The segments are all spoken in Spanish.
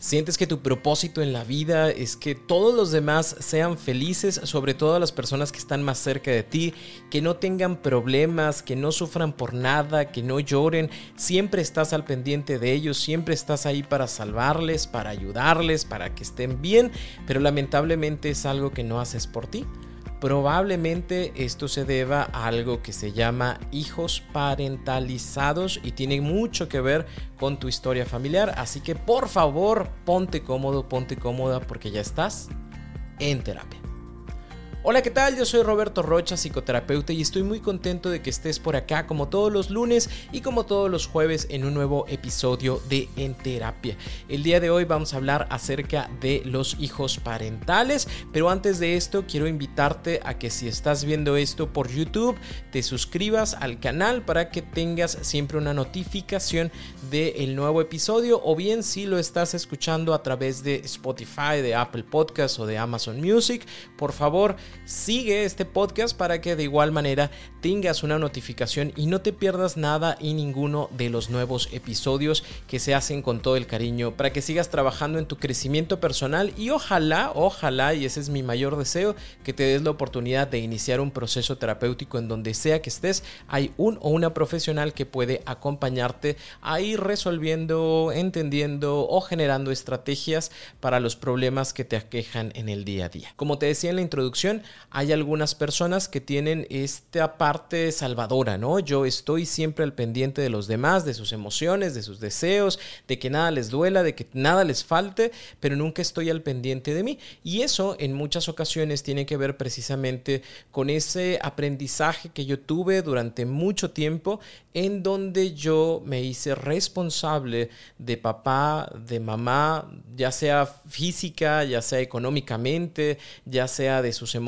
Sientes que tu propósito en la vida es que todos los demás sean felices, sobre todo las personas que están más cerca de ti, que no tengan problemas, que no sufran por nada, que no lloren. Siempre estás al pendiente de ellos, siempre estás ahí para salvarles, para ayudarles, para que estén bien, pero lamentablemente es algo que no haces por ti. Probablemente esto se deba a algo que se llama hijos parentalizados y tiene mucho que ver con tu historia familiar. Así que por favor, ponte cómodo, ponte cómoda porque ya estás en terapia. Hola, ¿qué tal? Yo soy Roberto Rocha, psicoterapeuta, y estoy muy contento de que estés por acá como todos los lunes y como todos los jueves en un nuevo episodio de En Terapia. El día de hoy vamos a hablar acerca de los hijos parentales, pero antes de esto quiero invitarte a que si estás viendo esto por YouTube, te suscribas al canal para que tengas siempre una notificación del nuevo episodio, o bien si lo estás escuchando a través de Spotify, de Apple Podcasts o de Amazon Music, por favor, sigue este podcast para que de igual manera tengas una notificación y no te pierdas nada y ninguno de los nuevos episodios que se hacen con todo el cariño para que sigas trabajando en tu crecimiento personal y ojalá, ojalá, y ese es mi mayor deseo, que te des la oportunidad de iniciar un proceso terapéutico en donde sea que estés, hay un o una profesional que puede acompañarte a ir resolviendo, entendiendo o generando estrategias para los problemas que te aquejan en el día a día. Como te decía en la introducción, hay algunas personas que tienen esta parte salvadora, ¿no? Yo estoy siempre al pendiente de los demás, de sus emociones, de sus deseos, de que nada les duela, de que nada les falte, pero nunca estoy al pendiente de mí. Y eso en muchas ocasiones tiene que ver precisamente con ese aprendizaje que yo tuve durante mucho tiempo en donde yo me hice responsable de papá, de mamá, ya sea física, ya sea económicamente, ya sea de sus emociones,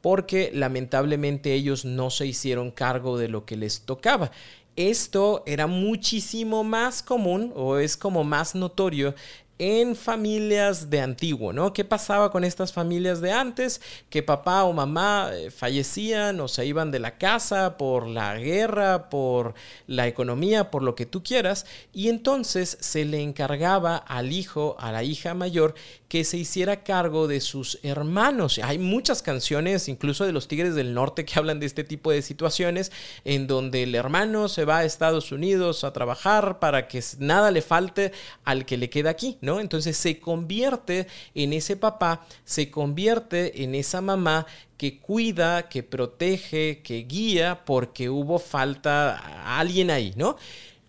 porque lamentablemente ellos no se hicieron cargo de lo que les tocaba. Esto era muchísimo más común o es como más notorio en familias de antiguo, ¿no? ¿Qué pasaba con estas familias de antes? Que papá o mamá eh, fallecían o se iban de la casa por la guerra, por la economía, por lo que tú quieras, y entonces se le encargaba al hijo, a la hija mayor, que se hiciera cargo de sus hermanos. Hay muchas canciones, incluso de los Tigres del Norte, que hablan de este tipo de situaciones, en donde el hermano se va a Estados Unidos a trabajar para que nada le falte al que le queda aquí, ¿no? Entonces se convierte en ese papá, se convierte en esa mamá que cuida, que protege, que guía, porque hubo falta a alguien ahí, ¿no?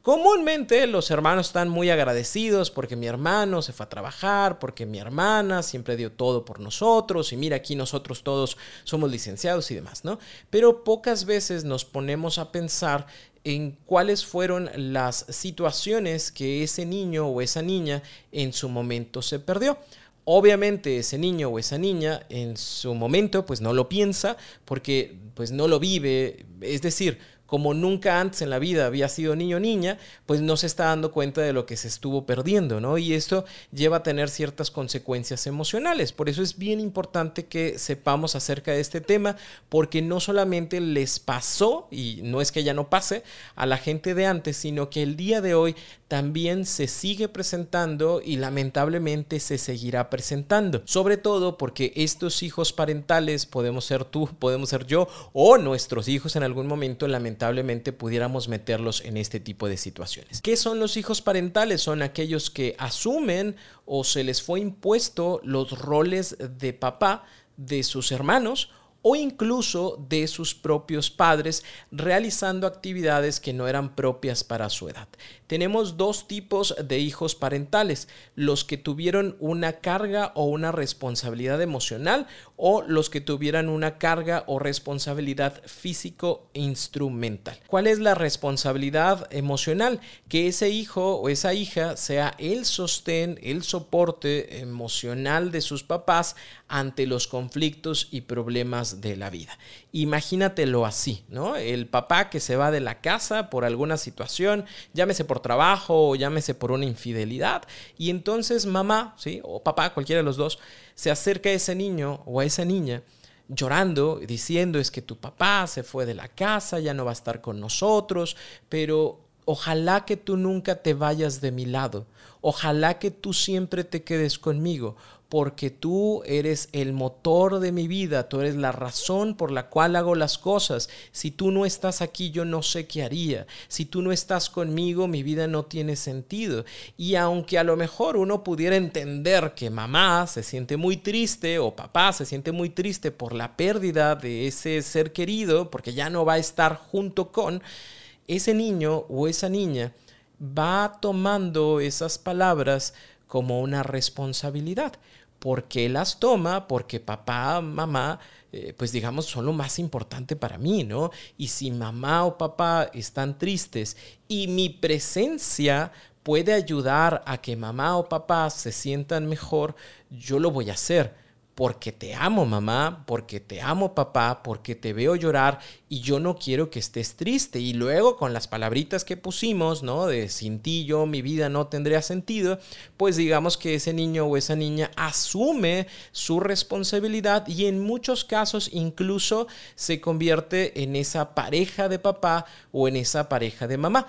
Comúnmente los hermanos están muy agradecidos porque mi hermano se fue a trabajar, porque mi hermana siempre dio todo por nosotros y mira aquí nosotros todos somos licenciados y demás, ¿no? Pero pocas veces nos ponemos a pensar en cuáles fueron las situaciones que ese niño o esa niña en su momento se perdió. Obviamente ese niño o esa niña en su momento pues no lo piensa porque pues no lo vive, es decir, como nunca antes en la vida había sido niño o niña, pues no se está dando cuenta de lo que se estuvo perdiendo, ¿no? Y esto lleva a tener ciertas consecuencias emocionales. Por eso es bien importante que sepamos acerca de este tema, porque no solamente les pasó, y no es que ya no pase, a la gente de antes, sino que el día de hoy también se sigue presentando y lamentablemente se seguirá presentando. Sobre todo porque estos hijos parentales, podemos ser tú, podemos ser yo, o nuestros hijos en algún momento, lamentablemente, lamentablemente pudiéramos meterlos en este tipo de situaciones. ¿Qué son los hijos parentales? Son aquellos que asumen o se les fue impuesto los roles de papá de sus hermanos o incluso de sus propios padres realizando actividades que no eran propias para su edad. Tenemos dos tipos de hijos parentales, los que tuvieron una carga o una responsabilidad emocional o los que tuvieran una carga o responsabilidad físico-instrumental. ¿Cuál es la responsabilidad emocional? Que ese hijo o esa hija sea el sostén, el soporte emocional de sus papás ante los conflictos y problemas de la vida. Imagínatelo así, ¿no? El papá que se va de la casa por alguna situación, llámese por trabajo o llámese por una infidelidad, y entonces mamá, ¿sí? O papá, cualquiera de los dos, se acerca a ese niño o a esa niña llorando, diciendo es que tu papá se fue de la casa, ya no va a estar con nosotros, pero ojalá que tú nunca te vayas de mi lado, ojalá que tú siempre te quedes conmigo, porque tú eres el motor de mi vida, tú eres la razón por la cual hago las cosas. Si tú no estás aquí, yo no sé qué haría. Si tú no estás conmigo, mi vida no tiene sentido. Y aunque a lo mejor uno pudiera entender que mamá se siente muy triste o papá se siente muy triste por la pérdida de ese ser querido, porque ya no va a estar junto con ese niño o esa niña, va tomando esas palabras como una responsabilidad. ¿Por qué las toma? Porque papá, mamá, eh, pues digamos, son lo más importante para mí, ¿no? Y si mamá o papá están tristes y mi presencia puede ayudar a que mamá o papá se sientan mejor, yo lo voy a hacer porque te amo mamá, porque te amo papá, porque te veo llorar y yo no quiero que estés triste. Y luego con las palabritas que pusimos, ¿no? De sin ti yo mi vida no tendría sentido, pues digamos que ese niño o esa niña asume su responsabilidad y en muchos casos incluso se convierte en esa pareja de papá o en esa pareja de mamá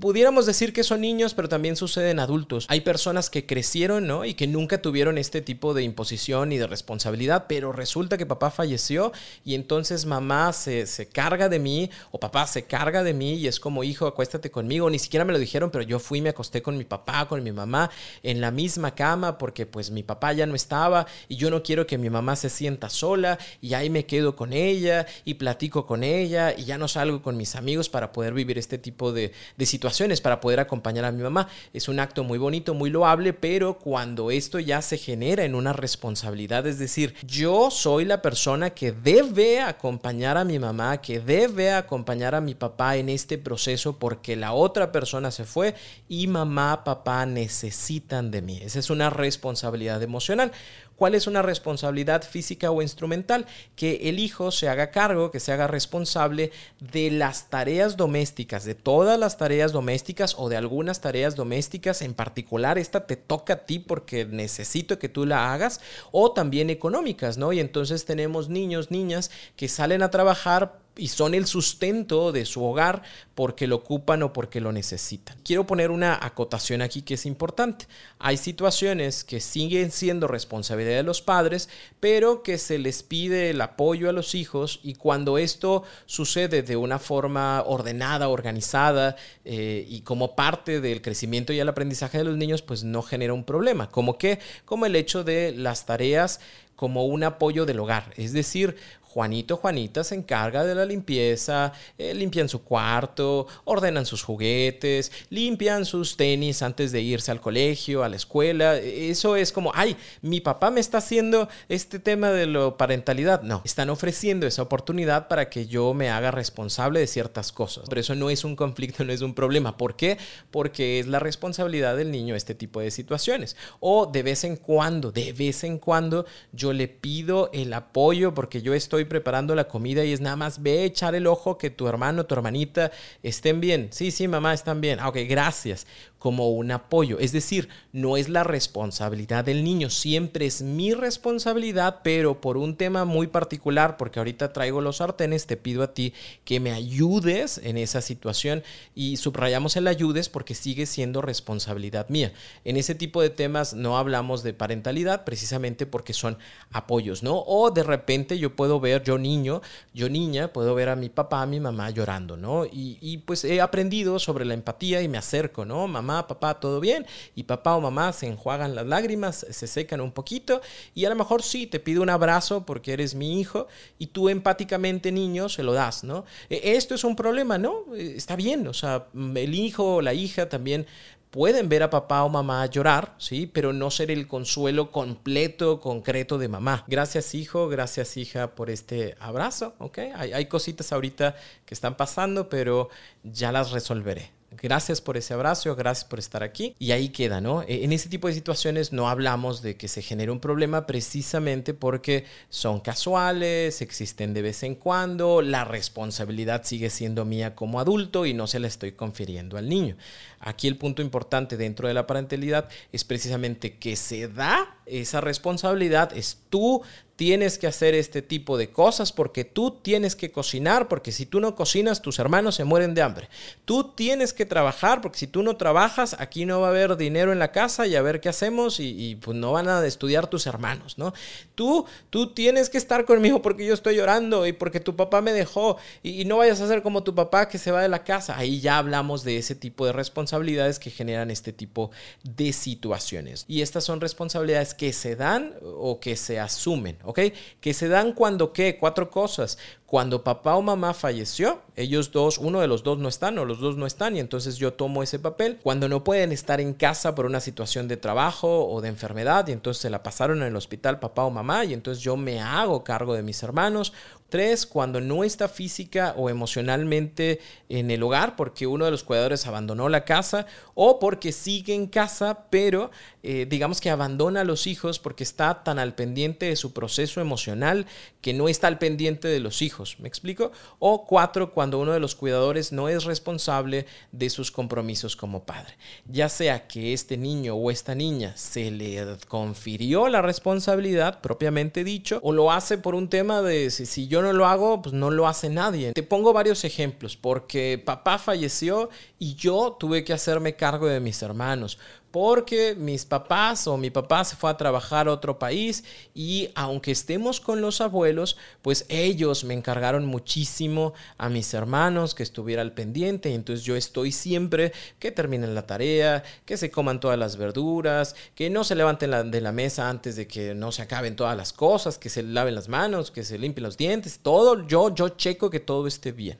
pudiéramos decir que son niños, pero también sucede en adultos. Hay personas que crecieron, ¿no? Y que nunca tuvieron este tipo de imposición y de responsabilidad, pero resulta que papá falleció y entonces mamá se, se carga de mí o papá se carga de mí y es como, hijo, acuéstate conmigo. Ni siquiera me lo dijeron, pero yo fui y me acosté con mi papá, con mi mamá en la misma cama porque pues mi papá ya no estaba y yo no quiero que mi mamá se sienta sola y ahí me quedo con ella y platico con ella y ya no salgo con mis amigos para poder vivir este tipo de, de situaciones para poder acompañar a mi mamá. Es un acto muy bonito, muy loable, pero cuando esto ya se genera en una responsabilidad, es decir, yo soy la persona que debe acompañar a mi mamá, que debe acompañar a mi papá en este proceso porque la otra persona se fue y mamá, papá necesitan de mí. Esa es una responsabilidad emocional. ¿Cuál es una responsabilidad física o instrumental? Que el hijo se haga cargo, que se haga responsable de las tareas domésticas, de todas las tareas domésticas o de algunas tareas domésticas en particular. Esta te toca a ti porque necesito que tú la hagas o también económicas, ¿no? Y entonces tenemos niños, niñas que salen a trabajar y son el sustento de su hogar porque lo ocupan o porque lo necesitan. Quiero poner una acotación aquí que es importante. Hay situaciones que siguen siendo responsabilidad de los padres, pero que se les pide el apoyo a los hijos y cuando esto sucede de una forma ordenada, organizada eh, y como parte del crecimiento y el aprendizaje de los niños, pues no genera un problema. Como que, como el hecho de las tareas como un apoyo del hogar. Es decir, Juanito, Juanita se encarga de la limpieza, eh, limpian su cuarto, ordenan sus juguetes, limpian sus tenis antes de irse al colegio, a la escuela. Eso es como, ay, mi papá me está haciendo este tema de la parentalidad. No, están ofreciendo esa oportunidad para que yo me haga responsable de ciertas cosas. Pero eso no es un conflicto, no es un problema. ¿Por qué? Porque es la responsabilidad del niño este tipo de situaciones. O de vez en cuando, de vez en cuando yo le pido el apoyo porque yo estoy preparando la comida y es nada más ve echar el ojo que tu hermano, tu hermanita estén bien. Sí, sí, mamá, están bien. Ah, ok, gracias como un apoyo. Es decir, no es la responsabilidad del niño, siempre es mi responsabilidad, pero por un tema muy particular, porque ahorita traigo los sartenes, te pido a ti que me ayudes en esa situación y subrayamos el ayudes porque sigue siendo responsabilidad mía. En ese tipo de temas no hablamos de parentalidad precisamente porque son apoyos, ¿no? O de repente yo puedo ver, yo niño, yo niña, puedo ver a mi papá, a mi mamá llorando, ¿no? Y, y pues he aprendido sobre la empatía y me acerco, ¿no? Mamá, papá, ¿todo bien? Y papá o mamá se enjuagan las lágrimas, se secan un poquito y a lo mejor sí, te pido un abrazo porque eres mi hijo y tú empáticamente, niño, se lo das, ¿no? E, esto es un problema, ¿no? E, está bien, o sea, el hijo o la hija también pueden ver a papá o mamá llorar, ¿sí? Pero no ser el consuelo completo, concreto de mamá. Gracias hijo, gracias hija por este abrazo, ¿ok? Hay, hay cositas ahorita que están pasando, pero ya las resolveré. Gracias por ese abrazo, gracias por estar aquí. Y ahí queda, ¿no? E, en ese tipo de situaciones no hablamos de que se genere un problema precisamente porque son casuales, existen de vez en cuando, la responsabilidad sigue siendo mía como adulto y no se la estoy confiriendo al niño. Aquí el punto importante dentro de la parentalidad es precisamente que se da esa responsabilidad, es tú tienes que hacer este tipo de cosas porque tú tienes que cocinar, porque si tú no cocinas, tus hermanos se mueren de hambre. Tú tienes que trabajar, porque si tú no trabajas, aquí no va a haber dinero en la casa y a ver qué hacemos y, pues no van a estudiar tus hermanos, ¿no? Tú, tú tienes que estar conmigo porque yo estoy llorando y porque tu papá me dejó y, no vayas a ser como tu papá que se va de la casa. Ahí ya hablamos de ese tipo de responsabilidades que generan este tipo de situaciones. Y estas son responsabilidades que se dan o que se asumen. ¿ok? Que se dan cuando, ¿qué? Cuatro cosas. Cuando papá o mamá falleció, ellos dos, uno de los dos no están o los dos no están y entonces yo tomo ese papel. Cuando no pueden estar en casa por una situación de trabajo o de enfermedad y entonces se la pasaron en el hospital papá o mamá y entonces yo me hago cargo de mis hermanos. Tres, cuando no está física o emocionalmente en el hogar porque uno de los cuidadores abandonó la casa o porque sigue en casa, pero eh, digamos que abandona a los hijos porque está tan al pendiente de su proceso emocional que no está al pendiente de los hijos. ¿Me explico? O cuatro, cuando uno de los cuidadores no es responsable de sus compromisos como padre. Ya sea que este niño o esta niña se le confirió la responsabilidad propiamente dicho o lo hace por un tema de si, si no lo hago, pues no lo hace nadie. Te pongo varios ejemplos, porque papá falleció y yo tuve que hacerme cargo de mis hermanos porque mis papás o mi papá se fue a trabajar a otro país y aunque estemos con los abuelos, pues ellos me encargaron muchísimo a mis hermanos que estuviera al pendiente. Entonces yo estoy siempre que terminen la tarea, que se coman todas las verduras, que no se levanten de la mesa antes de que no se acaben todas las cosas, que se laven las manos, que se limpien los dientes, todo. Yo yo checo que todo esté bien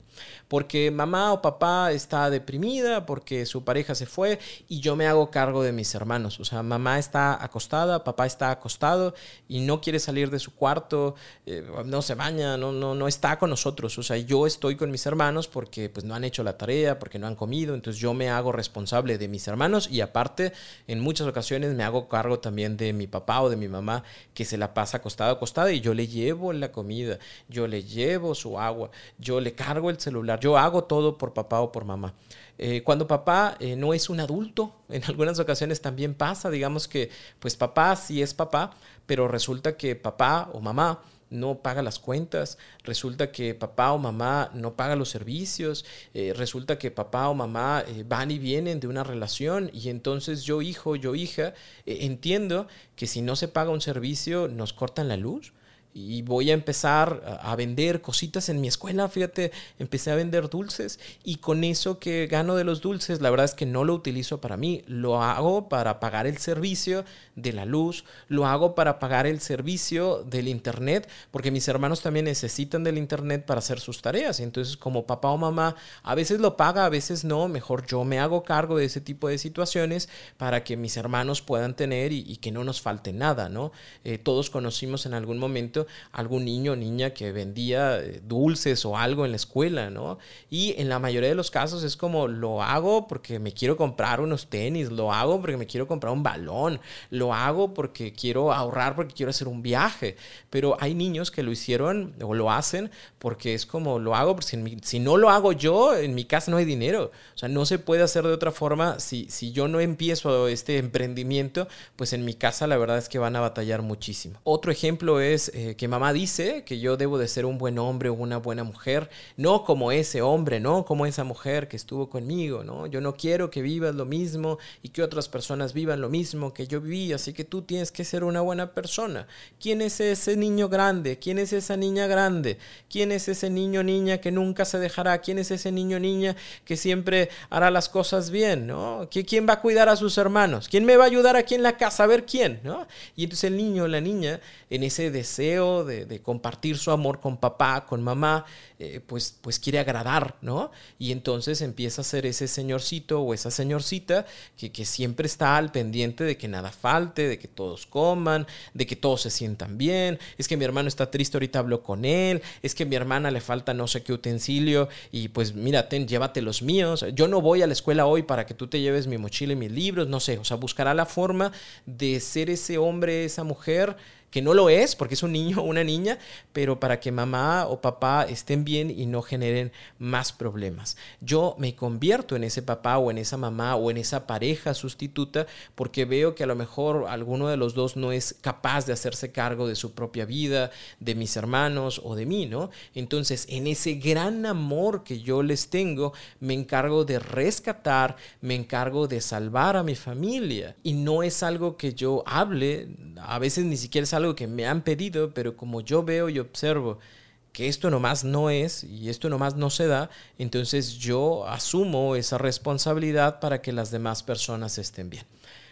porque mamá o papá está deprimida, porque su pareja se fue y yo me hago cargo de mis hermanos. O sea, mamá está acostada, papá está acostado y no quiere salir de su cuarto, eh, no se baña, no, no, no está con nosotros. O sea, yo estoy con mis hermanos porque pues no han hecho la tarea, porque no han comido, entonces yo me hago responsable de mis hermanos y aparte en muchas ocasiones me hago cargo también de mi papá o de mi mamá que se la pasa acostado, acostada y yo le llevo la comida, yo le llevo su agua, yo le cargo el celular, yo hago todo por papá o por mamá. Eh, cuando papá eh, no es un adulto, en algunas ocasiones también pasa, digamos que pues papá sí es papá, pero resulta que papá o mamá no paga las cuentas, resulta que papá o mamá no paga los servicios, eh, resulta que papá o mamá van y vienen de una relación y entonces yo hijo, yo hija, entiendo que si no se paga un servicio nos cortan la luz y voy a empezar a vender cositas en mi escuela, fíjate, empecé a vender dulces y con eso que gano de los dulces, la verdad es que no lo utilizo para mí, lo hago para pagar el servicio de la luz, lo hago para pagar el servicio del internet, porque mis hermanos también necesitan del internet para hacer sus tareas, entonces como papá o mamá a veces lo paga, a veces no, mejor yo me hago cargo de ese tipo de situaciones para que mis hermanos puedan tener y, que no nos falte nada, ¿no? Eh, todos conocimos en algún momento algún niño o niña que vendía eh, dulces o algo en la escuela, ¿no? Y en la mayoría de los casos es como lo hago porque me quiero comprar unos tenis, lo hago porque me quiero comprar un balón, lo hago porque quiero ahorrar, porque quiero hacer un viaje. Pero hay niños que lo hicieron o lo hacen porque es como lo hago, porque si, no lo hago yo, en mi casa no hay dinero. O sea, no se puede hacer de otra forma. Si, si yo no empiezo este emprendimiento, pues en mi casa la verdad es que van a batallar muchísimo. Otro ejemplo es... Eh, eh, que mamá dice que yo debo de ser un buen hombre o una buena mujer, no como ese hombre, no como esa mujer que estuvo conmigo, ¿no? Yo no quiero que vivas lo mismo y que otras personas vivan lo mismo que yo viví, así que tú tienes que ser una buena persona. ¿Quién es ese niño grande? ¿Quién es esa niña grande? ¿Quién es ese niño niña que nunca se dejará? ¿Quién es ese niño niña que siempre hará las cosas bien, ¿no? ¿Quién va a cuidar a sus hermanos? ¿Quién me va a ayudar aquí en la casa? A ver quién, ¿no? Y entonces el niño la niña en ese deseo de, compartir su amor con papá, con mamá, eh, pues, pues quiere agradar, ¿no? Y entonces empieza a ser ese señorcito o esa señorcita que, que siempre está al pendiente de que nada falte, de que todos coman, de que todos se sientan bien. Es que mi hermano está triste, ahorita hablo con él. Es que mi hermana le falta no sé qué utensilio y pues mira, llévate los míos. Yo no voy a la escuela hoy para que tú te lleves mi mochila y mis libros, no sé, o sea, buscará la forma de ser ese hombre, esa mujer que no lo es porque es un niño o una niña, pero para que mamá o papá estén bien y no generen más problemas. Yo me convierto en ese papá o en esa mamá o en esa pareja sustituta porque veo que a lo mejor alguno de los dos no es capaz de hacerse cargo de su propia vida, de mis hermanos o de mí, ¿no? Entonces, en ese gran amor que yo les tengo, me encargo de rescatar, me encargo de salvar a mi familia. Y no es algo que yo hable, a veces ni siquiera es algo que me han pedido, pero como yo veo y observo que esto nomás no es y esto nomás no se da, entonces yo asumo esa responsabilidad para que las demás personas estén bien.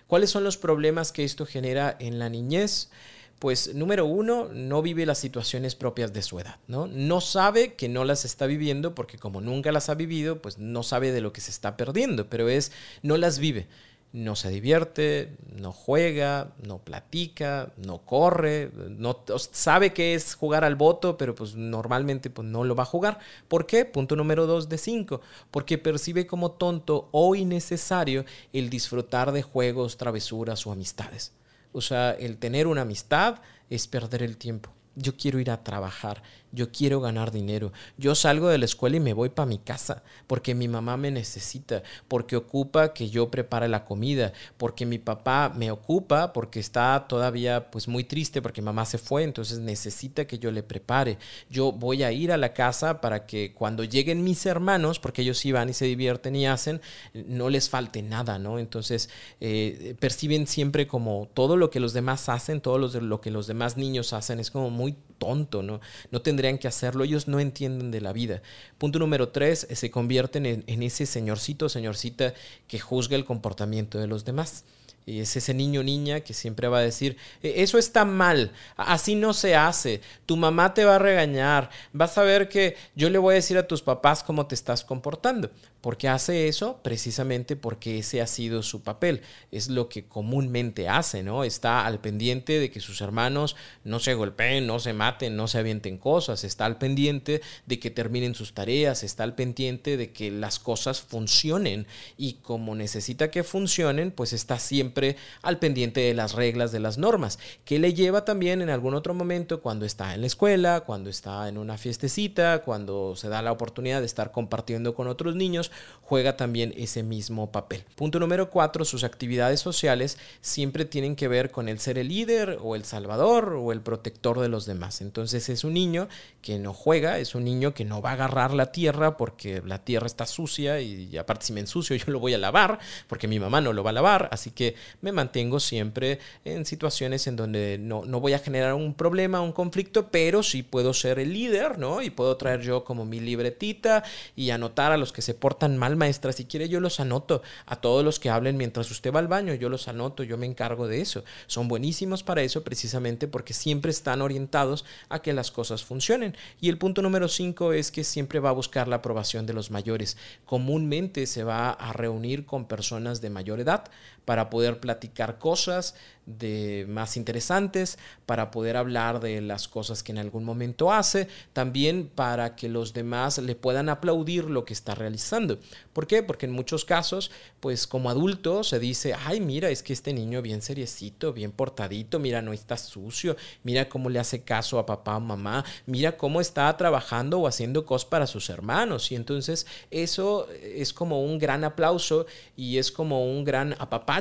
¿Cuáles son los problemas que esto genera en la niñez? Pues número uno, no vive las situaciones propias de su edad, ¿no? No sabe que no las está viviendo porque como nunca las ha vivido, pues no sabe de lo que se está perdiendo, pero es, no las vive no se divierte, no juega, no platica, no corre, no sabe que es jugar al voto, pero pues normalmente pues no lo va a jugar. ¿Por qué? Punto número dos de cinco. Porque percibe como tonto o innecesario el disfrutar de juegos, travesuras o amistades. O sea, el tener una amistad es perder el tiempo. Yo quiero ir a trabajar, yo quiero ganar dinero. Yo salgo de la escuela y me voy para mi casa porque mi mamá me necesita, porque ocupa que yo prepare la comida, porque mi papá me ocupa porque está todavía pues muy triste porque mamá se fue, entonces necesita que yo le prepare. Yo voy a ir a la casa para que cuando lleguen mis hermanos, porque ellos van y se divierten y hacen, no les falte nada, ¿no? Entonces eh, perciben siempre como todo lo que los demás hacen, todo lo que los demás niños hacen es como muy tonto, ¿no? No tendrían que hacerlo, ellos no entienden de la vida. Punto número tres, eh, se convierten en, ese señorcito, señorcita que juzga el comportamiento de los demás. Es ese niño o niña que siempre va a decir, e, eso está mal, así no se hace, tu mamá te va a regañar, vas a ver que yo le voy a decir a tus papás cómo te estás comportando. ¿Por qué hace eso? Precisamente porque ese ha sido su papel. Es lo que comúnmente hace, ¿no? Está al pendiente de que sus hermanos no se golpeen, no se maten, no se avienten cosas. Está al pendiente de que terminen sus tareas. Está al pendiente de que las cosas funcionen. Y como necesita que funcionen, pues está siempre al pendiente de las reglas, de las normas. Que le lleva también en algún otro momento cuando está en la escuela, cuando está en una fiestecita, cuando se da la oportunidad de estar compartiendo con otros niños juega también ese mismo papel. Punto número cuatro, sus actividades sociales siempre tienen que ver con el ser el líder o el salvador o el protector de los demás. Entonces es un niño que no juega, es un niño que no va a agarrar la tierra porque la tierra está sucia y aparte si me ensucio yo lo voy a lavar porque mi mamá no lo va a lavar, así que me mantengo siempre en situaciones en donde no, no voy a generar un problema, un conflicto, pero sí puedo ser el líder, ¿no? Y puedo traer yo como mi libretita y anotar a los que se portan tan mal, maestra. Si quiere, yo los anoto. A todos los que hablen mientras usted va al baño, yo los anoto, yo me encargo de eso. Son buenísimos para eso precisamente porque siempre están orientados a que las cosas funcionen. Y el punto número cinco es que siempre va a buscar la aprobación de los mayores. Comúnmente se va a reunir con personas de mayor edad para poder platicar cosas de más interesantes, para poder hablar de las cosas que en algún momento hace, también para que los demás le puedan aplaudir lo que está realizando. ¿Por qué? Porque en muchos casos, pues como adulto se dice, ay, mira, es que este niño bien seriecito, bien portadito, mira, no está sucio, mira cómo le hace caso a papá o mamá, mira cómo está trabajando o haciendo cosas para sus hermanos. Y entonces eso es como un gran aplauso y es como un gran apapá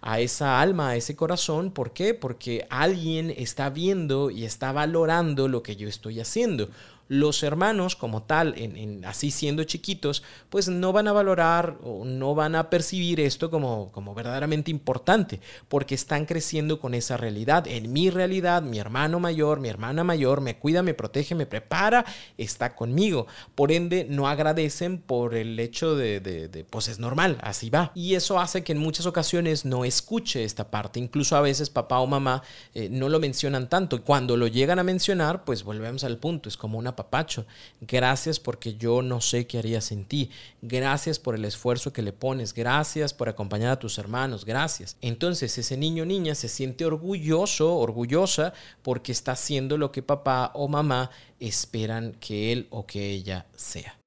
a esa alma, a ese corazón. ¿Por qué? Porque alguien está viendo y está valorando lo que yo estoy haciendo los hermanos como tal, en, así siendo chiquitos, pues no van a valorar o no van a percibir esto como, como verdaderamente importante, porque están creciendo con esa realidad. En mi realidad, mi hermano mayor, mi hermana mayor me cuida, me protege, me prepara, está conmigo. Por ende, no agradecen por el hecho de, pues es normal, así va. Y eso hace que en muchas ocasiones no escuche esta parte. Incluso a veces papá o mamá eh, no lo mencionan tanto. Cuando lo llegan a mencionar, pues volvemos al punto. Es como una papacho. Gracias porque yo no sé qué haría sin ti. Gracias por el esfuerzo que le pones. Gracias por acompañar a tus hermanos. Gracias. Entonces ese niño niña se siente orgulloso, orgullosa porque está haciendo lo que papá o mamá esperan que él o que ella sea.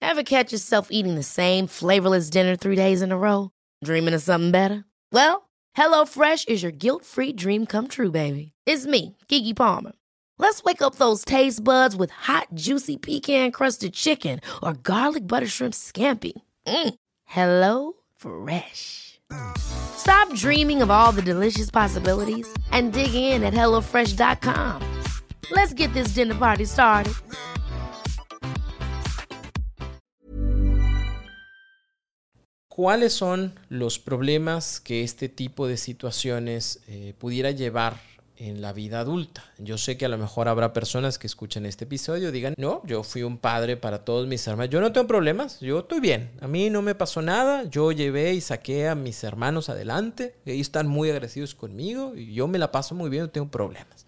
Ever catch yourself eating the same flavorless dinner three days in a row? Dreaming of something better? Well, HelloFresh is your guilt-free dream come true, baby. It's me, Kiki Palmer. Let's wake up those taste buds with hot, juicy pecan crusted chicken or garlic butter shrimp scampi. Mm. Hello Fresh. Stop dreaming of all the delicious possibilities and dig in at HelloFresh.com. Let's get this dinner party started. ¿Cuáles son los problemas que este tipo de situaciones eh, pudiera llevar en la vida adulta. Yo sé que a lo mejor habrá personas que escuchen este episodio y digan, no, yo fui un padre para todos mis hermanos, yo no tengo problemas, yo estoy bien, a mí no me pasó nada, yo llevé y saqué a mis hermanos adelante, ellos están muy agradecidos conmigo y yo me la paso muy bien, no tengo problemas.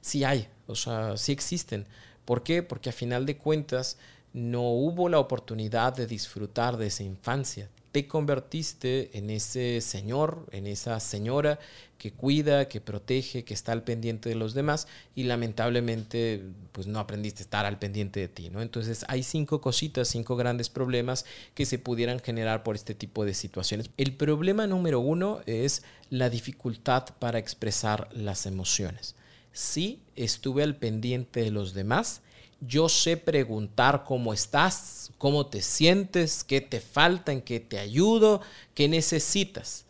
Sí hay, o sea, sí existen. ¿Por qué? Porque a final de cuentas no hubo la oportunidad de disfrutar de esa infancia te convertiste en ese señor, en esa señora que cuida, que protege, que está al pendiente de los demás y lamentablemente pues no aprendiste a estar al pendiente de ti, ¿no? Entonces hay cinco cositas, cinco grandes problemas que se pudieran generar por este tipo de situaciones. El problema número uno es la dificultad para expresar las emociones. Sí, estuve al pendiente de los demás, yo sé preguntar cómo estás, cómo te sientes, qué te falta, en qué te ayudo, qué necesitas,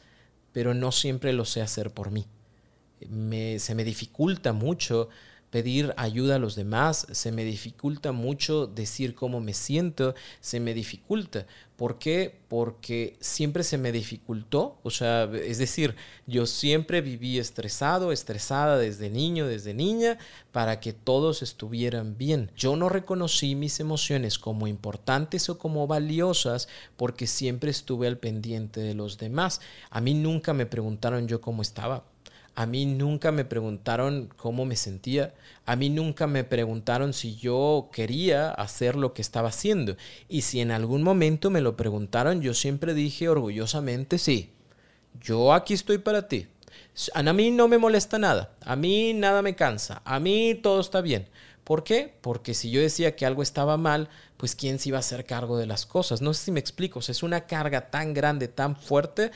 pero no siempre lo sé hacer por mí. se me dificulta mucho pedir ayuda a los demás, se me dificulta mucho decir cómo me siento, se me dificulta. ¿Por qué? Porque siempre se me dificultó, o sea, es decir, yo siempre viví estresado, estresada desde niño, desde niña, para que todos estuvieran bien. Yo no reconocí mis emociones como importantes o como valiosas porque siempre estuve al pendiente de los demás. A mí nunca me preguntaron yo cómo estaba a mí nunca me preguntaron cómo me sentía. A mí nunca me preguntaron si yo quería hacer lo que estaba haciendo. Y si en algún momento me lo preguntaron, yo siempre dije orgullosamente sí. Yo aquí estoy para ti. A mí no me molesta nada. A mí nada me cansa. A mí todo está bien. ¿Por qué? Porque si yo decía que algo estaba mal, pues quién se iba a hacer cargo de las cosas. No sé si me explico. es una carga tan grande, tan fuerte,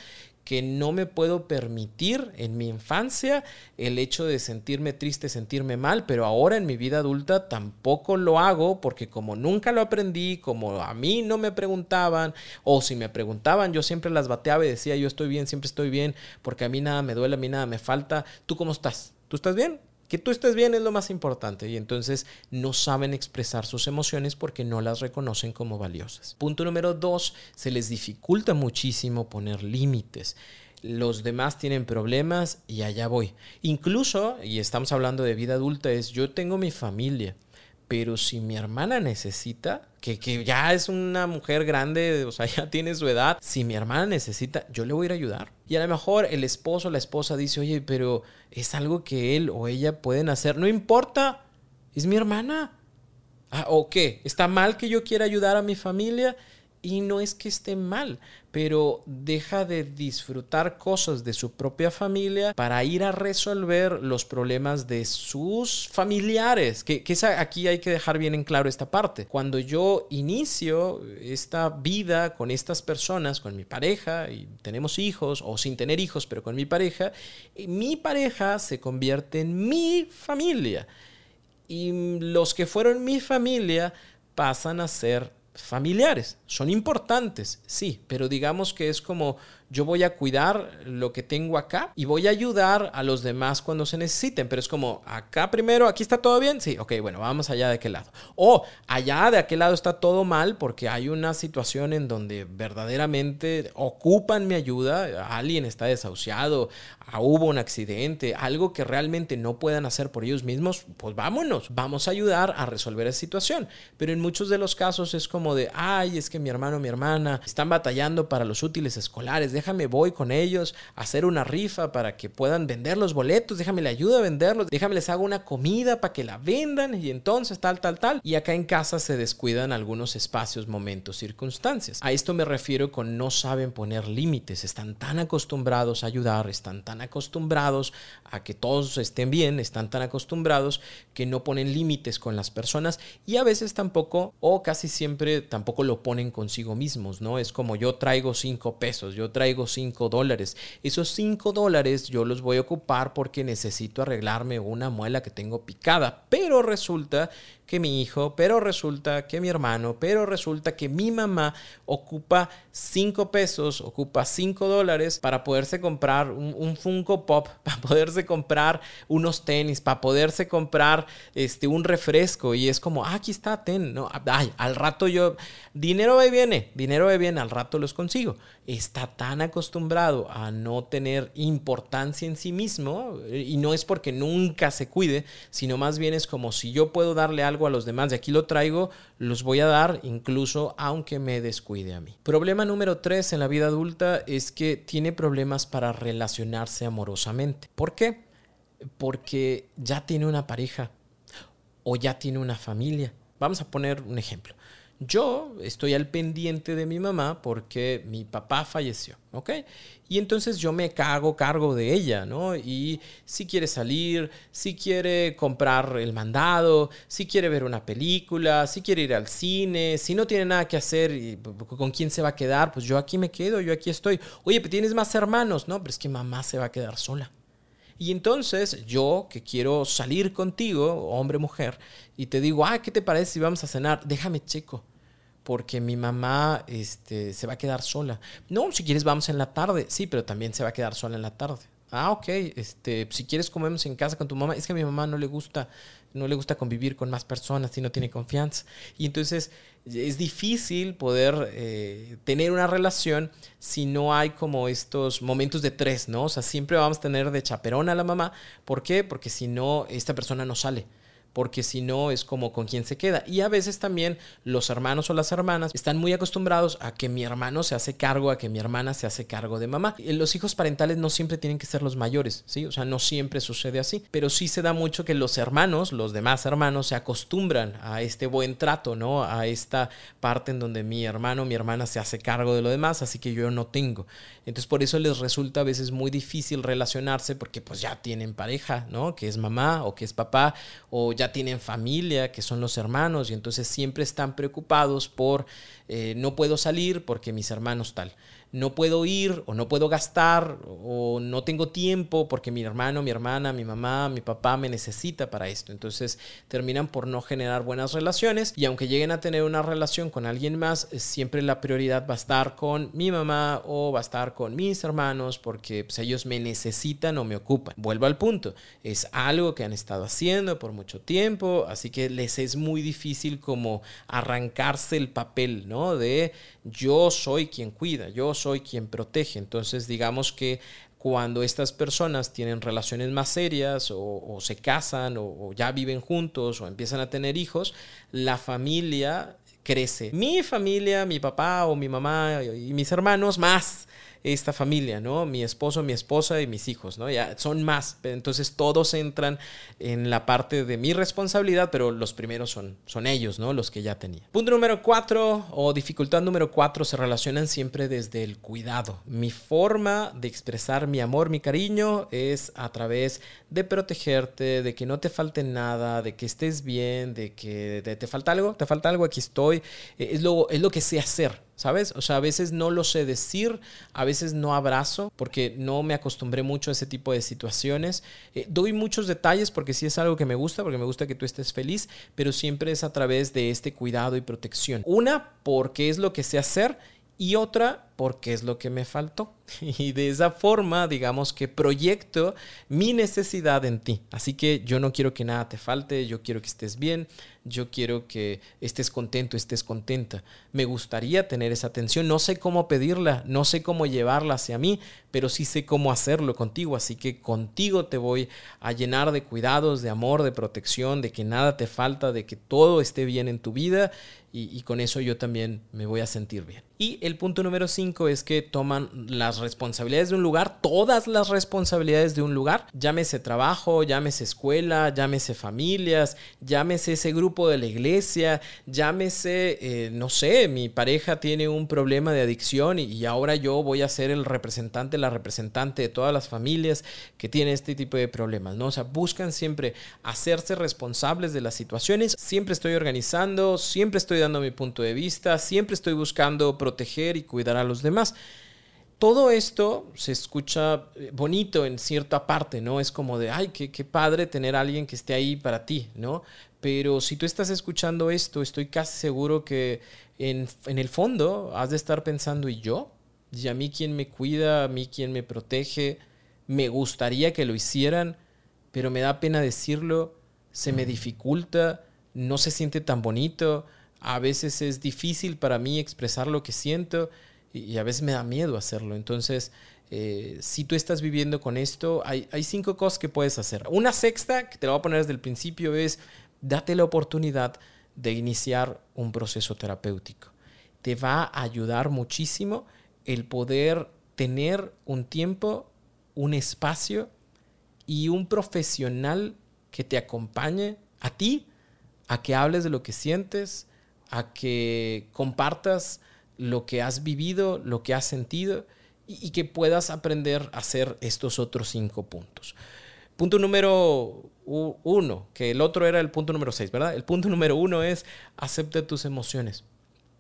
que no me puedo permitir en mi infancia el hecho de sentirme triste, sentirme mal, pero ahora en mi vida adulta tampoco lo hago porque como nunca lo aprendí, como a mí no me preguntaban o si me preguntaban yo siempre las bateaba y decía yo estoy bien, siempre estoy bien porque a mí nada me duele, a mí nada me falta. ¿Tú cómo estás? ¿Tú estás bien? Que tú estés bien es lo más importante y entonces no saben expresar sus emociones porque no las reconocen como valiosas. Punto número dos, se les dificulta muchísimo poner límites los demás tienen problemas y allá voy. Incluso, y estamos hablando de vida adulta, es yo tengo mi familia, pero si mi hermana necesita, que, que, ya es una mujer grande, o sea, ya tiene su edad, si mi hermana necesita, yo le voy a ir a ayudar. Y a lo mejor el esposo o la esposa dice, oye, pero es algo que él o ella pueden hacer, no importa, es mi hermana. Ah, ¿O qué? ¿Está mal que yo quiera ayudar a mi familia? Y no es que esté mal, pero deja de disfrutar cosas de su propia familia para ir a resolver los problemas de sus familiares. Que, que aquí hay que dejar bien en claro esta parte. Cuando yo inicio esta vida con estas personas, con mi pareja, y tenemos hijos, o sin tener hijos, pero con mi pareja, mi pareja se convierte en mi familia. Y los que fueron mi familia pasan a ser familiares. Son importantes, sí, pero digamos que es como yo voy a cuidar lo que tengo acá y voy a ayudar a los demás cuando se necesiten, pero es como acá primero, aquí está todo bien, sí, ok, bueno, vamos allá de aquel lado. O allá de aquel lado está todo mal porque hay una situación en donde verdaderamente ocupan mi ayuda, alguien está desahuciado, ah, hubo un accidente, algo que realmente no puedan hacer por ellos mismos, pues vámonos, vamos a ayudar a resolver esa situación. Pero en muchos de los casos es como de, ay, es que mi hermano, mi hermana están batallando para los útiles escolares, déjame voy con ellos a hacer una rifa para que puedan vender los boletos, déjame le ayudo a venderlos, déjame les hago una comida para que la vendan y entonces tal, tal, tal. Y acá en casa se descuidan algunos espacios, momentos, circunstancias. A esto me refiero con no saben poner límites, están tan acostumbrados a ayudar, están tan acostumbrados a que todos estén bien, están tan acostumbrados que no ponen límites con las personas y a veces tampoco o casi siempre tampoco lo ponen consigo mismos, ¿no? Es como yo traigo cinco pesos, yo traigo 5 dólares. Esos 5 dólares yo los voy a ocupar porque necesito arreglarme una muela que tengo picada. Pero resulta que mi hijo, pero resulta que mi hermano, pero resulta que mi mamá ocupa 5 pesos, ocupa 5 dólares para poderse comprar un, Funko Pop, para poderse comprar unos tenis, para poderse comprar este, un refresco. Y es como, ah, aquí está, ten, no, ay, al rato yo, dinero va y viene, dinero va y viene, al rato los consigo. Está tan acostumbrado a no tener importancia en sí mismo, y no es porque nunca se cuide, sino más bien es como si yo puedo darle algo a los demás, de aquí lo traigo, los voy a dar incluso aunque me descuide a mí. Problema número tres en la vida adulta es que tiene problemas para relacionarse amorosamente. ¿Por qué? Porque ya tiene una pareja o ya tiene una familia. Vamos a poner un ejemplo. Yo estoy al pendiente de mi mamá porque mi papá falleció, ¿ok? Y entonces yo me cago cargo de ella, ¿no? Y si quiere salir, si quiere comprar el mandado, si quiere ver una película, si quiere ir al cine, si no tiene nada que hacer, ¿con quién se va a quedar? Pues yo aquí me quedo, yo aquí estoy. Oye, pero tienes más hermanos, ¿no? Pero es que mamá se va a quedar sola. Y entonces yo que quiero salir contigo, hombre, mujer, y te digo, ah, ¿qué te parece si vamos a cenar? Déjame checo porque mi mamá este, se va a quedar sola. No, si quieres vamos en la tarde. Sí, pero también se va a quedar sola en la tarde. Ah, ok. Este, si quieres comemos en casa con tu mamá. Es que a mi mamá no le gusta, no le gusta convivir con más personas y no tiene confianza. Y entonces es difícil poder eh, tener una relación si no hay como estos momentos de tres, ¿no? O sea, siempre vamos a tener de chaperón a la mamá. ¿Por qué? Porque si no, esta persona no sale porque si no es como con quien se queda. Y a veces también los hermanos o las hermanas están muy acostumbrados a que mi hermano se hace cargo, a que mi hermana se hace cargo de mamá. Los hijos parentales no siempre tienen que ser los mayores, ¿sí? O sea, no siempre sucede así, pero sí se da mucho que los hermanos, los demás hermanos, se acostumbran a este buen trato, ¿no? A esta parte en donde mi hermano, mi hermana se hace cargo de lo demás, así que yo no tengo. Entonces por eso les resulta a veces muy difícil relacionarse porque pues ya tienen pareja, ¿no? Que es mamá o que es papá o ya tienen familia, que son los hermanos y entonces siempre están preocupados por eh, no puedo salir porque mis hermanos tal no puedo ir o no puedo gastar o no tengo tiempo porque mi hermano, mi hermana, mi mamá, mi papá me necesita para esto. Entonces terminan por no generar buenas relaciones y aunque lleguen a tener una relación con alguien más, siempre la prioridad va a estar con mi mamá o va a estar con mis hermanos porque pues, ellos me necesitan o me ocupan. Vuelvo al punto, es algo que han estado haciendo por mucho tiempo, así que les es muy difícil como arrancarse el papel, ¿no? De yo soy quien cuida, yo quien protege. Entonces, digamos que cuando estas personas tienen relaciones más serias o, se casan o, ya viven juntos o empiezan a tener hijos, la familia crece. Mi familia, mi papá o mi mamá y mis hermanos más esta familia, ¿no? Mi esposo, mi esposa y mis hijos, ¿no? Ya son más. Entonces todos entran en la parte de mi responsabilidad, pero los primeros son, son ellos, ¿no? Los que ya tenía. Punto número cuatro o dificultad número cuatro se relacionan siempre desde el cuidado. Mi forma de expresar mi amor, mi cariño es a través de protegerte, de que no te falte nada, de que estés bien, de que te falta algo, te falta algo, aquí estoy. Es lo, es lo que sé hacer. ¿Sabes? O sea, a veces no lo sé decir, a veces no abrazo porque no me acostumbré mucho a ese tipo de situaciones. Eh, doy muchos detalles porque sí es algo que me gusta, porque me gusta que tú estés feliz, pero siempre es a través de este cuidado y protección. Una, porque es lo que sé hacer y otra porque es lo que me faltó. Y de esa forma, digamos que proyecto mi necesidad en ti. Así que yo no quiero que nada te falte, yo quiero que estés bien, yo quiero que estés contento, estés contenta. Me gustaría tener esa atención, no sé cómo pedirla, no sé cómo llevarla hacia mí, pero sí sé cómo hacerlo contigo. Así que contigo te voy a llenar de cuidados, de amor, de protección, de que nada te falta, de que todo esté bien en tu vida y, con eso yo también me voy a sentir bien. Y el punto número 5 es que toman las responsabilidades de un lugar, todas las responsabilidades de un lugar, llámese trabajo, llámese escuela, llámese familias, llámese ese grupo de la iglesia, llámese, eh, no sé, mi pareja tiene un problema de adicción y, ahora yo voy a ser el representante, la representante de todas las familias que tienen este tipo de problemas, ¿no? O sea, buscan siempre hacerse responsables de las situaciones, siempre estoy organizando, siempre estoy dando mi punto de vista, siempre estoy buscando proteger y cuidar a los demás todo esto se escucha eh, bonito en cierta parte, ¿no? Es como de, ay, qué, qué, padre tener a alguien que esté ahí para ti, ¿no? Pero si tú estás escuchando esto, estoy casi seguro que en, en el fondo has de estar pensando, ¿y yo? ¿Y a mí quién me cuida? ¿A mí quién me protege? Me gustaría que lo hicieran, pero me da pena decirlo, se me dificulta, no se siente tan bonito, a veces es difícil para mí expresar lo que siento y, a veces me da miedo hacerlo. Entonces, eh, si tú estás viviendo con esto, hay, hay, cinco cosas que puedes hacer. Una sexta, que te la voy a poner desde el principio, es date la oportunidad de iniciar un proceso terapéutico. Te va a ayudar muchísimo el poder tener un tiempo, un espacio y un profesional que te acompañe a ti, a que hables de lo que sientes, a que compartas lo que has vivido, lo que has sentido y, que puedas aprender a hacer estos otros cinco puntos. Punto número uno, que el otro era el punto número seis, ¿verdad? El punto número uno es acepta tus emociones.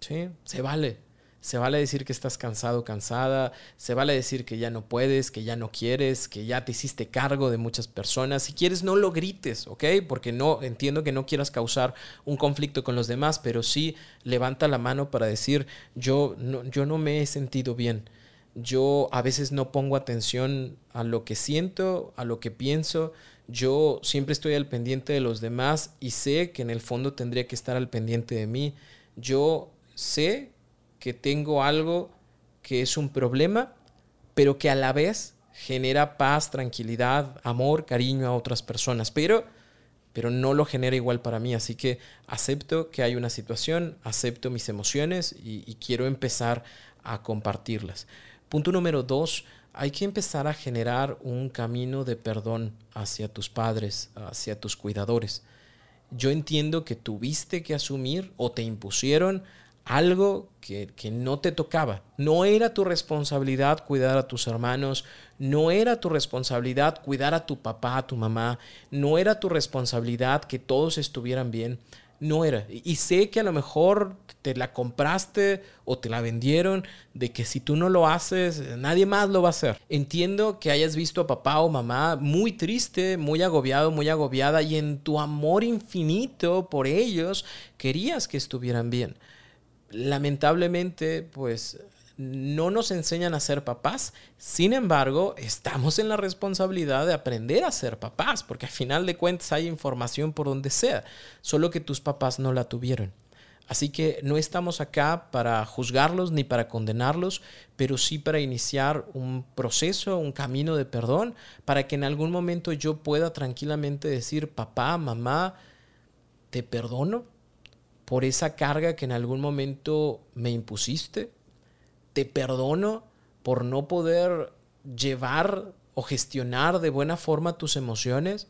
¿Sí? Se vale. Se vale decir que estás cansado, cansada. Se vale decir que ya no puedes, que ya no quieres, que ya te hiciste cargo de muchas personas. Si quieres, no lo grites, ¿ok? Porque no entiendo que no quieras causar un conflicto con los demás, pero sí levanta la mano para decir, yo no, yo no me he sentido bien. Yo a veces no pongo atención a lo que siento, a lo que pienso. Yo siempre estoy al pendiente de los demás y sé que en el fondo tendría que estar al pendiente de mí. Yo sé que tengo algo que es un problema, pero que a la vez genera paz, tranquilidad, amor, cariño a otras personas, pero, pero no lo genera igual para mí. Así que acepto que hay una situación, acepto mis emociones y, y quiero empezar a compartirlas. Punto número dos, hay que empezar a generar un camino de perdón hacia tus padres, hacia tus cuidadores. Yo entiendo que tuviste que asumir o te impusieron algo que, no te tocaba. No era tu responsabilidad cuidar a tus hermanos, no era tu responsabilidad cuidar a tu papá, a tu mamá, no era tu responsabilidad que todos estuvieran bien. No era. Y sé que a lo mejor te la compraste o te la vendieron de que si tú no lo haces, nadie más lo va a hacer. Entiendo que hayas visto a papá o mamá muy triste, muy agobiado, muy agobiada y en tu amor infinito por ellos querías que estuvieran bien lamentablemente, pues no nos enseñan a ser papás. Sin embargo, estamos en la responsabilidad de aprender a ser papás, porque al final de cuentas hay información por donde sea, solo que tus papás no la tuvieron. Así que no estamos acá para juzgarlos ni para condenarlos, pero sí para iniciar un proceso, un camino de perdón, para que en algún momento yo pueda tranquilamente decir, papá, mamá, te perdono, por esa carga que en algún momento me impusiste. Te perdono por no poder llevar o gestionar de buena forma tus emociones.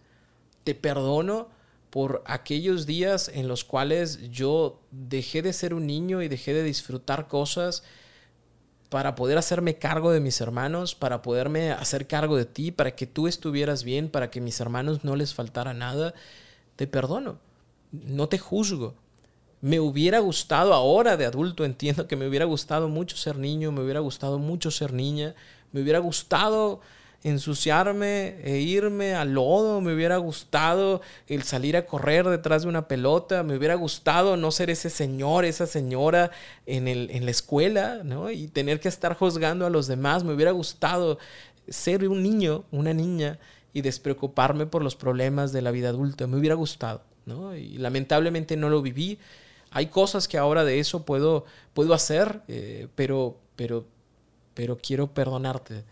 Te perdono por aquellos días en los cuales yo dejé de ser un niño y dejé de disfrutar cosas para poder hacerme cargo de mis hermanos, para poderme hacer cargo de ti, para que tú estuvieras bien, para que mis hermanos no les faltara nada. Te perdono, no te juzgo, Me hubiera gustado ahora de adulto, entiendo que me hubiera gustado mucho ser niño, me hubiera gustado mucho ser niña, me hubiera gustado ensuciarme e irme al lodo, me hubiera gustado el salir a correr detrás de una pelota, me hubiera gustado no ser ese señor, esa señora en, el, en la escuela, ¿no? Y tener que estar juzgando a los demás, me hubiera gustado ser un niño, una niña y despreocuparme por los problemas de la vida adulta, me hubiera gustado, ¿no? Y lamentablemente no lo viví, hay cosas que ahora de eso puedo, puedo hacer, eh, pero, pero, pero quiero perdonarte.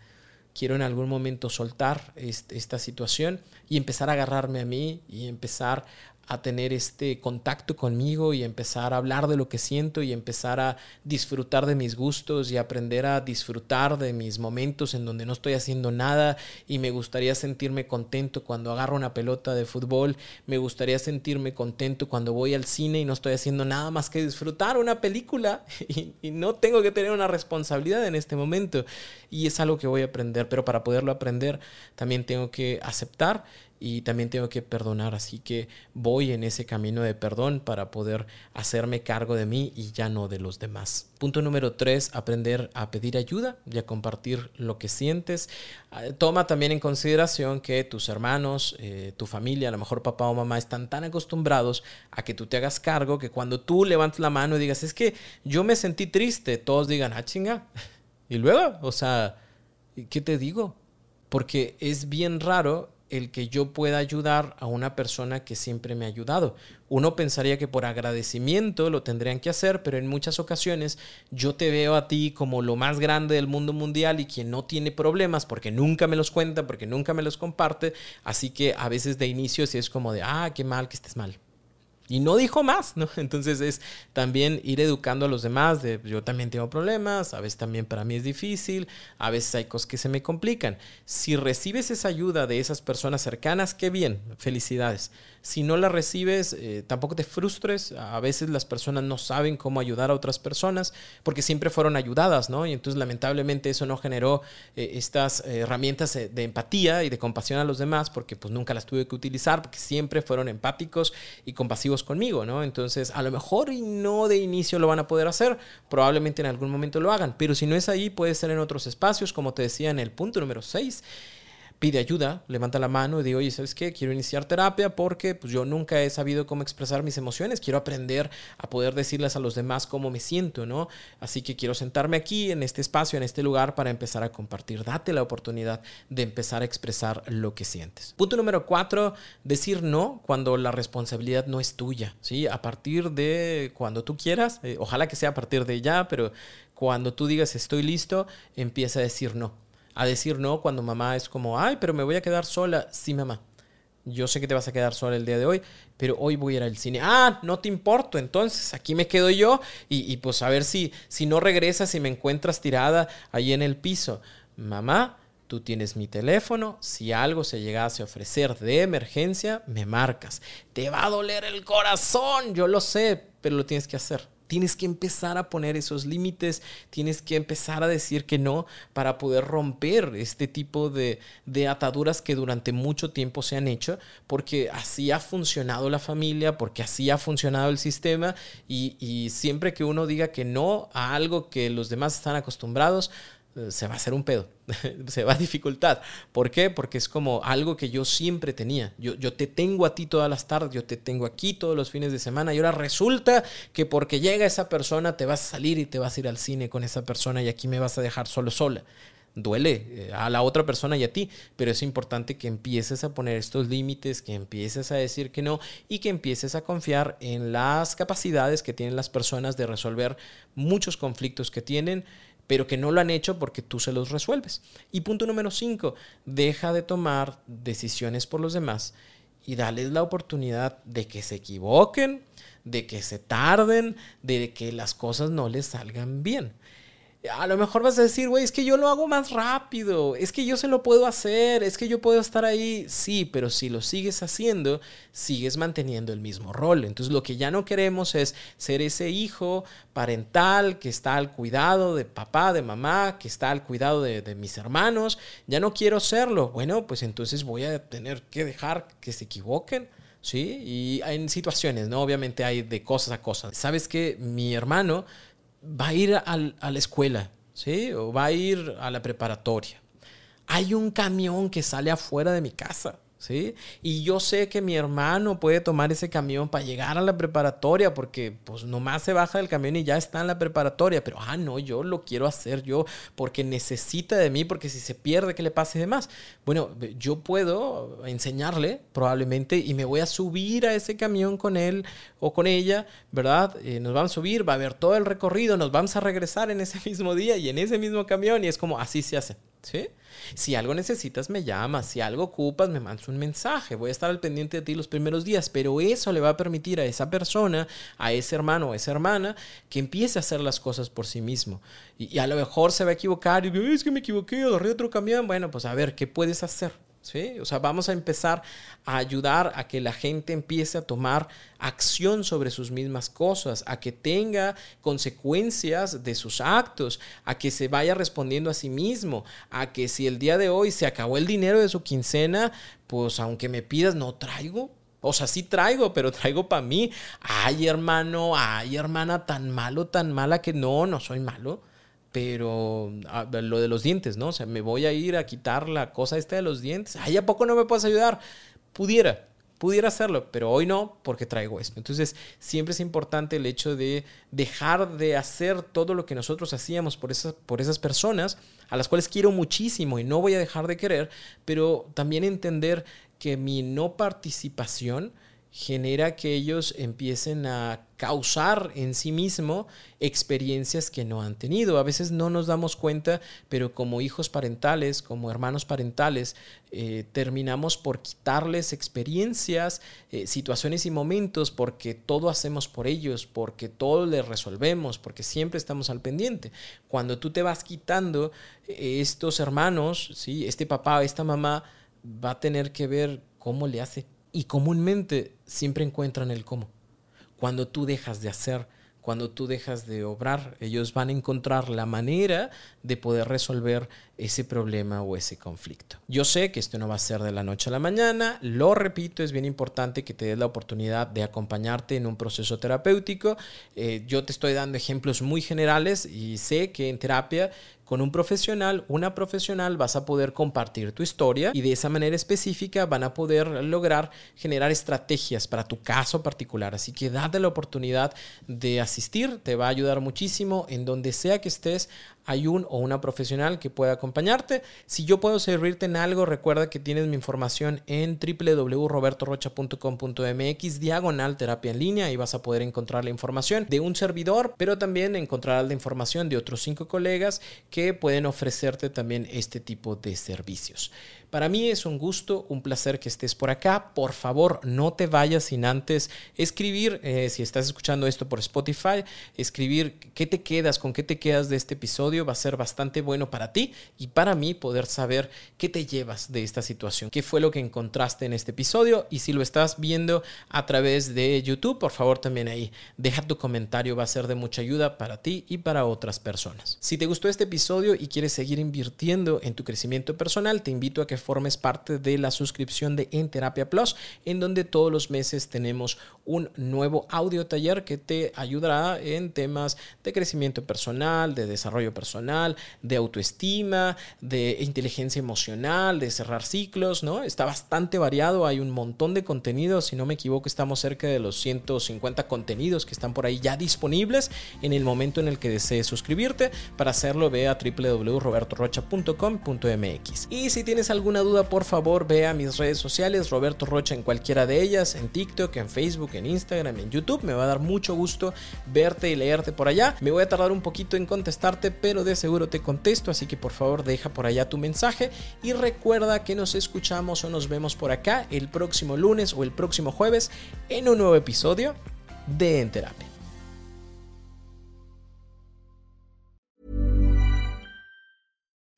Quiero en algún momento soltar esta situación y empezar a agarrarme a mí y empezar a tener este contacto conmigo y empezar a hablar de lo que siento y empezar a disfrutar de mis gustos y aprender a disfrutar de mis momentos en donde no estoy haciendo nada. Y me gustaría sentirme contento cuando agarro una pelota de fútbol, me gustaría sentirme contento cuando voy al cine y no estoy haciendo nada más que disfrutar una película. Y, y no tengo que tener una responsabilidad en este momento. Y es algo que voy a aprender, pero para poderlo aprender también tengo que aceptar y también tengo que perdonar, así que voy en ese camino de perdón para poder hacerme cargo de mí y ya no de los demás. Punto número tres, aprender a pedir ayuda y a compartir lo que sientes. Ah, toma también en consideración que tus hermanos, eh, tu familia, a lo mejor papá o mamá están tan acostumbrados a que tú te hagas cargo que cuando tú levantes la mano y digas, es que yo me sentí triste, todos digan, ah, chinga. Y luego, o sea, ¿qué te digo? Porque es bien raro el que yo pueda ayudar a una persona que siempre me ha ayudado. Uno pensaría que por agradecimiento lo tendrían que hacer, pero en muchas ocasiones yo te veo a ti como lo más grande del mundo mundial y quien no tiene problemas porque nunca me los cuenta, porque nunca me los comparte, así que a veces de inicio sí es como de, ah, qué mal que estés mal. Y no dijo más, ¿no? Entonces es también ir educando a los demás de yo también tengo problemas, a veces también para mí es difícil, a veces hay cosas que se me complican. Si recibes esa ayuda de esas personas cercanas, qué bien, felicidades. Si no la recibes, eh, tampoco te frustres. A veces las personas no saben cómo ayudar a otras personas porque siempre fueron ayudadas, ¿no? Y entonces lamentablemente eso no generó eh, estas eh, herramientas de empatía y de compasión a los demás porque pues nunca las tuve que utilizar porque siempre fueron empáticos y compasivos conmigo, ¿no? Entonces a lo mejor y no de inicio lo van a poder hacer, probablemente en algún momento lo hagan, pero si no es ahí puede ser en otros espacios, como te decía en el punto número 6 pide ayuda, levanta la mano y dice, oye, ¿sabes qué? Quiero iniciar terapia porque pues, yo nunca he sabido cómo expresar mis emociones, quiero aprender a poder decirles a los demás cómo me siento, ¿no? Así que quiero sentarme aquí, en este espacio, en este lugar, para empezar a compartir. Date la oportunidad de empezar a expresar lo que sientes. Punto número cuatro, decir no cuando la responsabilidad no es tuya, ¿sí? A partir de cuando tú quieras, eh, ojalá que sea a partir de ya, pero cuando tú digas estoy listo, empieza a decir no a decir no cuando mamá es como, ay, pero me voy a quedar sola. Sí, mamá. Yo sé que te vas a quedar sola el día de hoy, pero hoy voy a ir al cine. Ah, no te importo, entonces aquí me quedo yo y, y pues a ver si, si no regresas y me encuentras tirada ahí en el piso. Mamá, tú tienes mi teléfono, si algo se llegase a ofrecer de emergencia, me marcas. Te va a doler el corazón, yo lo sé, pero lo tienes que hacer. Tienes que empezar a poner esos límites, tienes que empezar a decir que no para poder romper este tipo de, ataduras que durante mucho tiempo se han hecho, porque así ha funcionado la familia, porque así ha funcionado el sistema y, y siempre que uno diga que no a algo que los demás están acostumbrados, se va a hacer un pedo, se va a dificultar. ¿Por qué? Porque es como algo que yo siempre tenía. Yo, yo te tengo a ti todas las tardes, yo te tengo aquí todos los fines de semana y ahora resulta que porque llega esa persona te vas a salir y te vas a ir al cine con esa persona y aquí me vas a dejar solo sola. Duele eh, a la otra persona y a ti, pero es importante que empieces a poner estos límites, que empieces a decir que no y que empieces a confiar en las capacidades que tienen las personas de resolver muchos conflictos que tienen pero que no lo han hecho porque tú se los resuelves. Y punto número cinco, deja de tomar decisiones por los demás y dales la oportunidad de que se equivoquen, de que se tarden, de que las cosas no les salgan bien a lo mejor vas a decir, güey, es que yo lo hago más rápido, es que yo se lo puedo hacer, es que yo puedo estar ahí. Sí, pero si lo sigues haciendo, sigues manteniendo el mismo rol. Entonces lo que ya no queremos es ser ese hijo parental que está al cuidado de papá, de mamá, que está al cuidado de, mis hermanos. Ya no quiero serlo. Bueno, pues entonces voy a tener que dejar que se equivoquen ¿sí? Y en situaciones, ¿no? Obviamente hay de cosas a cosas. ¿Sabes que Mi hermano va a ir a la escuela, ¿sí? O va a ir a la preparatoria. Hay un camión que sale afuera de mi casa. ¿Sí? Y yo sé que mi hermano puede tomar ese camión para llegar a la preparatoria porque pues nomás se baja del camión y ya está en la preparatoria, pero ah, no, yo lo quiero hacer yo porque necesita de mí, porque si se pierde, ¿qué le pase y demás? Bueno, yo puedo enseñarle probablemente y me voy a subir a ese camión con él o con ella, ¿verdad? Eh, nos vamos a subir, va a haber todo el recorrido, nos vamos a regresar en ese mismo día y en ese mismo camión y es como así se hace, ¿sí? Si algo necesitas, me llamas. Si algo ocupas, me mandas un mensaje. Voy a estar al pendiente de ti los primeros días, pero eso le va a permitir a esa persona, a ese hermano o esa hermana, que empiece a hacer las cosas por sí mismo. Y, a lo mejor se va a equivocar y es que me equivoqué, agarré otro camión. Bueno, pues a ver, ¿qué puedes hacer? ¿Sí? O sea, vamos a empezar a ayudar a que la gente empiece a tomar acción sobre sus mismas cosas, a que tenga consecuencias de sus actos, a que se vaya respondiendo a sí mismo, a que si el día de hoy se acabó el dinero de su quincena, pues aunque me pidas, no traigo, o sea, sí traigo, pero traigo para mí. Ay, hermano, ay, hermana, tan malo, tan mala que no, no soy malo pero lo de los dientes, ¿no? O sea, me voy a ir a quitar la cosa esta de los dientes. Ay, ¿a poco no me puedes ayudar? Pudiera, pudiera hacerlo, pero hoy no porque traigo esto. Entonces, siempre es importante el hecho de dejar de hacer todo lo que nosotros hacíamos por esas, por esas personas, a las cuales quiero muchísimo y no voy a dejar de querer, pero también entender que mi no participación genera que ellos empiecen a causar en sí mismo experiencias que no han tenido. A veces no nos damos cuenta, pero como hijos parentales, como hermanos parentales, eh, terminamos por quitarles experiencias, eh, situaciones y momentos porque todo hacemos por ellos, porque todo les resolvemos, porque siempre estamos al pendiente. Cuando tú te vas quitando eh, estos hermanos, ¿sí? este papá, esta mamá, va a tener que ver cómo le hace y comúnmente siempre encuentran el cómo. Cuando tú dejas de hacer, cuando tú dejas de obrar, ellos van a encontrar la manera de poder resolver ese problema o ese conflicto. Yo sé que esto no va a ser de la noche a la mañana, lo repito, es bien importante que te des la oportunidad de acompañarte en un proceso terapéutico. Eh, yo te estoy dando ejemplos muy generales y sé que en terapia con un profesional, una profesional, vas a poder compartir tu historia y de esa manera específica van a poder lograr generar estrategias para tu caso particular. Así que date la oportunidad de asistir, te va a ayudar muchísimo en donde sea que estés hay un o una profesional que pueda acompañarte. Si yo puedo servirte en algo, recuerda que tienes mi información en www.robertorocha.com.mx diagonal terapia en línea y vas a poder encontrar la información de un servidor, pero también encontrarás la información de otros cinco colegas que pueden ofrecerte también este tipo de servicios. Para mí es un gusto, un placer que estés por acá. Por favor, no te vayas sin antes escribir, eh, si estás escuchando esto por Spotify, escribir qué te quedas, con qué te quedas de este episodio. Va a ser bastante bueno para ti y para mí poder saber qué te llevas de esta situación, qué fue lo que encontraste en este episodio y si lo estás viendo a través de YouTube, por favor también ahí deja tu comentario, va a ser de mucha ayuda para ti y para otras personas. Si te gustó este episodio y quieres seguir invirtiendo en tu crecimiento personal, te invito a que formes parte de la suscripción de En Terapia Plus, en donde todos los meses tenemos un nuevo audio taller que te ayudará en temas de crecimiento personal, de desarrollo personal, de autoestima, de inteligencia emocional, de cerrar ciclos, ¿no? Está bastante variado, hay un montón de contenidos, si no me equivoco estamos cerca de los 150 contenidos que están por ahí ya disponibles en el momento en el que desees suscribirte. Para hacerlo ve a www.robertorocha.com.mx. Y si tienes algún duda, por favor, ve a mis redes sociales, Roberto Rocha en cualquiera de ellas, en TikTok, en Facebook, en Instagram, en YouTube. Me va a dar mucho gusto verte y leerte por allá. Me voy a tardar un poquito en contestarte, pero de seguro te contesto, así que por favor deja por allá tu mensaje y recuerda que nos escuchamos o nos vemos por acá el próximo lunes o el próximo jueves en un nuevo episodio de En Terapia.